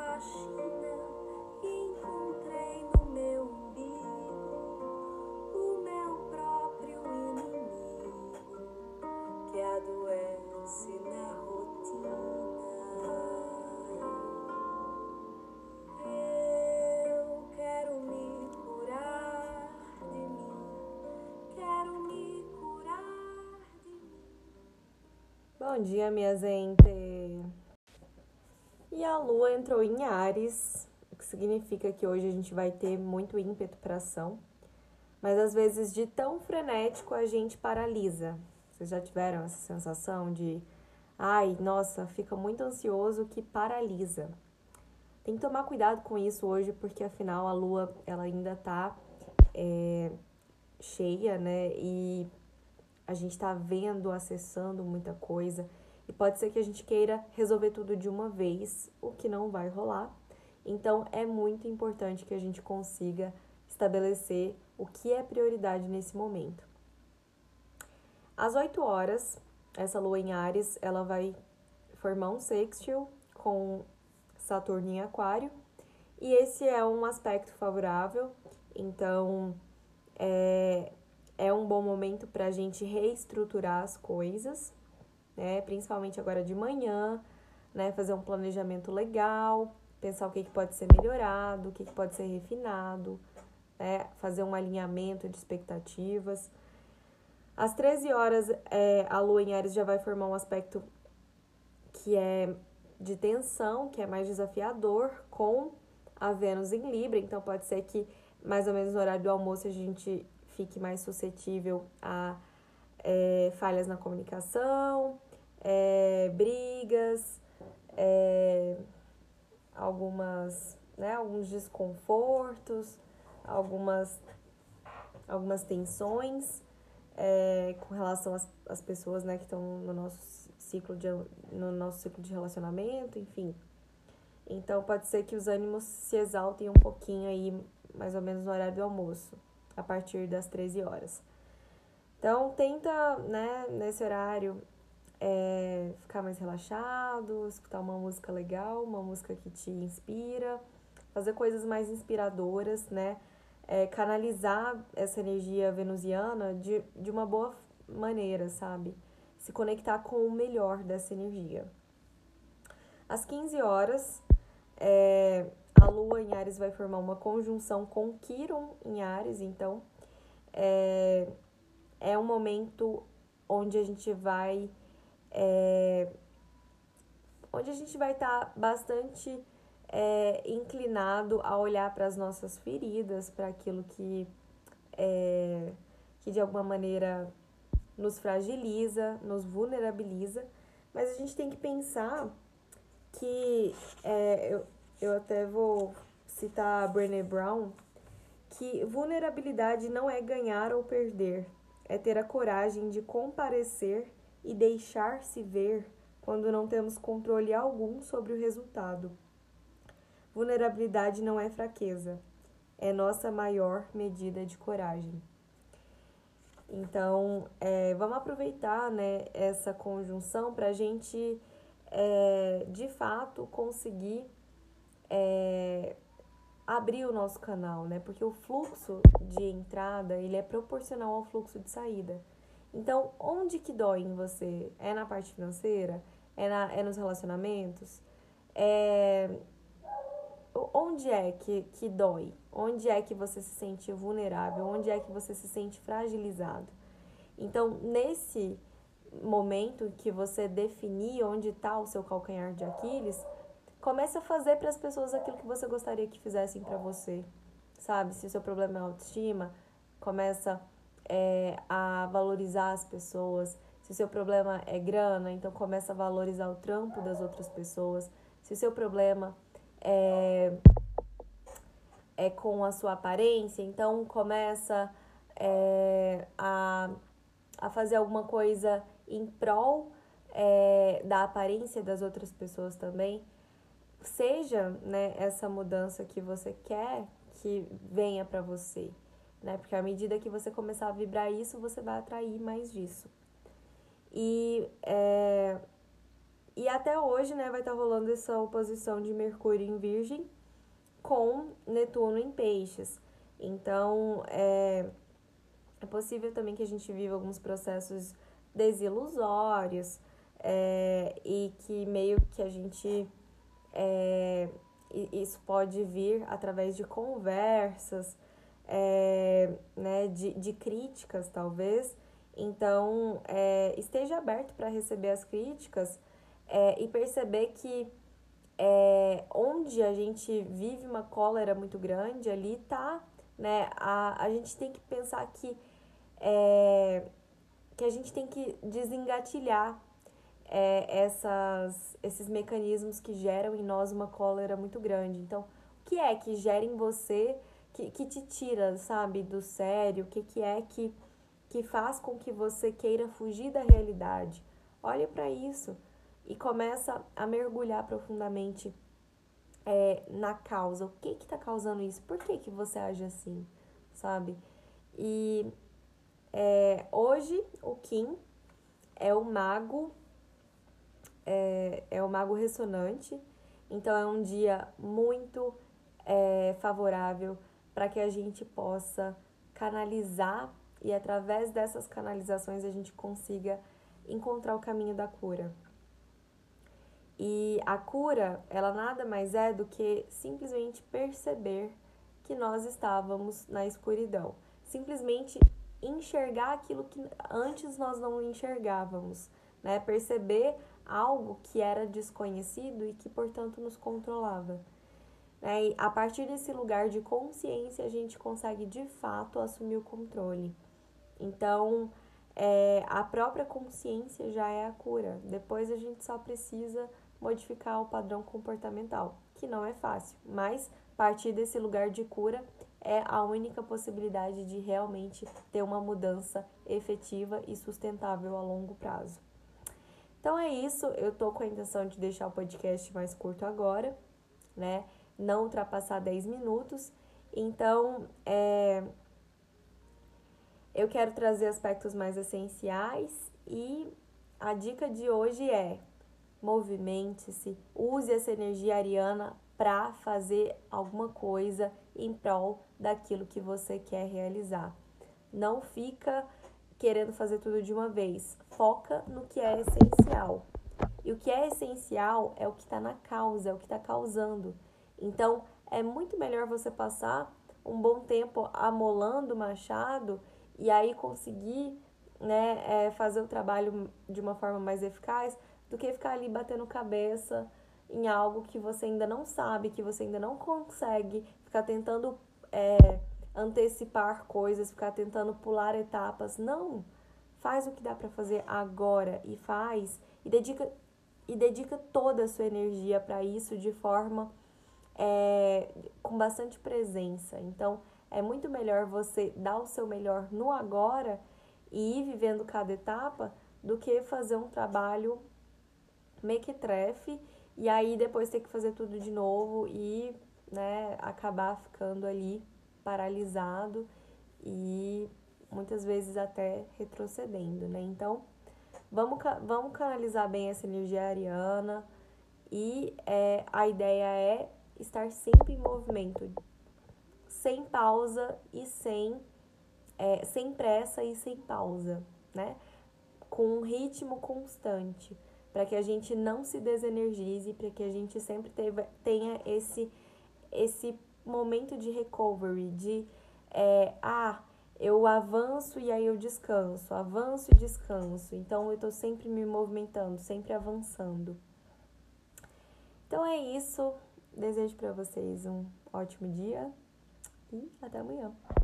E encontrei no meu umbigo o meu próprio inimigo que adoece na rotina. Eu quero me curar de mim, quero me curar de mim. Bom dia, minha gente! E a lua entrou em Ares, o que significa que hoje a gente vai ter muito ímpeto para ação, mas às vezes de tão frenético a gente paralisa. Vocês já tiveram essa sensação de, ai, nossa, fica muito ansioso que paralisa. Tem que tomar cuidado com isso hoje, porque afinal a lua ela ainda tá é, cheia, né? E a gente tá vendo, acessando muita coisa. E pode ser que a gente queira resolver tudo de uma vez, o que não vai rolar. Então é muito importante que a gente consiga estabelecer o que é prioridade nesse momento. Às 8 horas, essa lua em Ares, ela vai formar um sextil com Saturno em Aquário, e esse é um aspecto favorável, então é, é um bom momento para a gente reestruturar as coisas né? Principalmente agora de manhã, né? Fazer um planejamento legal, pensar o que, que pode ser melhorado, o que, que pode ser refinado, né? Fazer um alinhamento de expectativas. Às 13 horas, é, a Lua em Ares já vai formar um aspecto que é de tensão, que é mais desafiador, com a Vênus em Libra. Então, pode ser que mais ou menos no horário do almoço a gente fique mais suscetível a é, falhas na comunicação, é, brigas, é, algumas, né, alguns desconfortos, algumas, algumas tensões é, com relação às, às pessoas né, que estão no nosso ciclo de no nosso ciclo de relacionamento, enfim. Então pode ser que os ânimos se exaltem um pouquinho aí, mais ou menos no horário do almoço, a partir das 13 horas. Então tenta, né, nesse horário, é, ficar mais relaxado, escutar uma música legal, uma música que te inspira, fazer coisas mais inspiradoras, né? É, canalizar essa energia venusiana de, de uma boa maneira, sabe? Se conectar com o melhor dessa energia. Às 15 horas, é, a Lua em Ares vai formar uma conjunção com Quiron em Ares, então é, é um momento onde a gente vai é, onde a gente vai estar tá bastante é, inclinado a olhar para as nossas feridas, para aquilo que, é, que de alguma maneira nos fragiliza, nos vulnerabiliza, mas a gente tem que pensar que é, eu, eu até vou citar a Brené Brown, que vulnerabilidade não é ganhar ou perder, é ter a coragem de comparecer e deixar-se ver quando não temos controle algum sobre o resultado. Vulnerabilidade não é fraqueza, é nossa maior medida de coragem. Então, é, vamos aproveitar né, essa conjunção para a gente, é, de fato, conseguir é, abrir o nosso canal, né? Porque o fluxo de entrada ele é proporcional ao fluxo de saída. Então, onde que dói em você? É na parte financeira? É, na, é nos relacionamentos? É... Onde é que, que dói? Onde é que você se sente vulnerável? Onde é que você se sente fragilizado? Então, nesse momento que você definir onde está o seu calcanhar de Aquiles, comece a fazer para as pessoas aquilo que você gostaria que fizessem para você, sabe? Se o seu problema é autoestima, começa é, a valorizar as pessoas. Se o seu problema é grana, então começa a valorizar o trampo das outras pessoas. Se o seu problema é, é com a sua aparência, então começa é, a, a fazer alguma coisa em prol é, da aparência das outras pessoas também. Seja né, essa mudança que você quer que venha para você né? Porque à medida que você começar a vibrar isso, você vai atrair mais disso. E, é, e até hoje, né, vai estar tá rolando essa oposição de Mercúrio em Virgem com Netuno em Peixes. Então, é, é possível também que a gente viva alguns processos desilusórios é, e que meio que a gente. É, isso pode vir através de conversas, é, né, de, de críticas, talvez. Então, é, esteja aberto para receber as críticas é, e perceber que é, onde a gente vive uma cólera muito grande, ali tá, né? A, a gente tem que pensar que, é, que a gente tem que desengatilhar é, essas, esses mecanismos que geram em nós uma cólera muito grande. Então, o que é que gera em você, que, que te tira, sabe, do sério? O que, que é que, que faz com que você queira fugir da realidade? Olha para isso e começa a mergulhar profundamente é, na causa. O que que tá causando isso? Por que que você age assim, sabe? E é, hoje o Kim é o mago, é, é o mago ressonante, então é um dia muito é, favorável para que a gente possa canalizar e através dessas canalizações a gente consiga encontrar o caminho da cura. E a cura, ela nada mais é do que simplesmente perceber que nós estávamos na escuridão. Simplesmente enxergar aquilo que antes nós não enxergávamos, né? Perceber algo que era desconhecido e que, portanto, nos controlava. Né? E a partir desse lugar de consciência, a gente consegue de fato assumir o controle. Então, é, a própria consciência já é a cura. Depois a gente só precisa modificar o padrão comportamental, que não é fácil, mas partir desse lugar de cura é a única possibilidade de realmente ter uma mudança efetiva e sustentável a longo prazo. Então é isso, eu tô com a intenção de deixar o podcast mais curto agora, né? Não ultrapassar 10 minutos. Então, é, eu quero trazer aspectos mais essenciais e a dica de hoje é movimente-se, use essa energia ariana para fazer alguma coisa em prol daquilo que você quer realizar. Não fica querendo fazer tudo de uma vez. Foca no que é essencial. E o que é essencial é o que está na causa, é o que está causando. Então, é muito melhor você passar um bom tempo amolando o machado e aí conseguir né, é, fazer o trabalho de uma forma mais eficaz do que ficar ali batendo cabeça em algo que você ainda não sabe, que você ainda não consegue, ficar tentando é, antecipar coisas, ficar tentando pular etapas. Não! Faz o que dá para fazer agora e faz e dedica e dedica toda a sua energia para isso de forma é, com bastante presença. Então, é muito melhor você dar o seu melhor no agora e ir vivendo cada etapa do que fazer um trabalho mequetrefe e aí depois ter que fazer tudo de novo e né, acabar ficando ali paralisado e muitas vezes até retrocedendo, né? Então, vamos, vamos canalizar bem essa energia ariana e é, a ideia é estar sempre em movimento, sem pausa e sem, é, sem pressa e sem pausa, né? Com um ritmo constante para que a gente não se desenergize, para que a gente sempre teve, tenha esse, esse momento de recovery, de é, ah, eu avanço e aí eu descanso, avanço e descanso. Então eu estou sempre me movimentando, sempre avançando. Então é isso. Desejo para vocês um ótimo dia e até amanhã.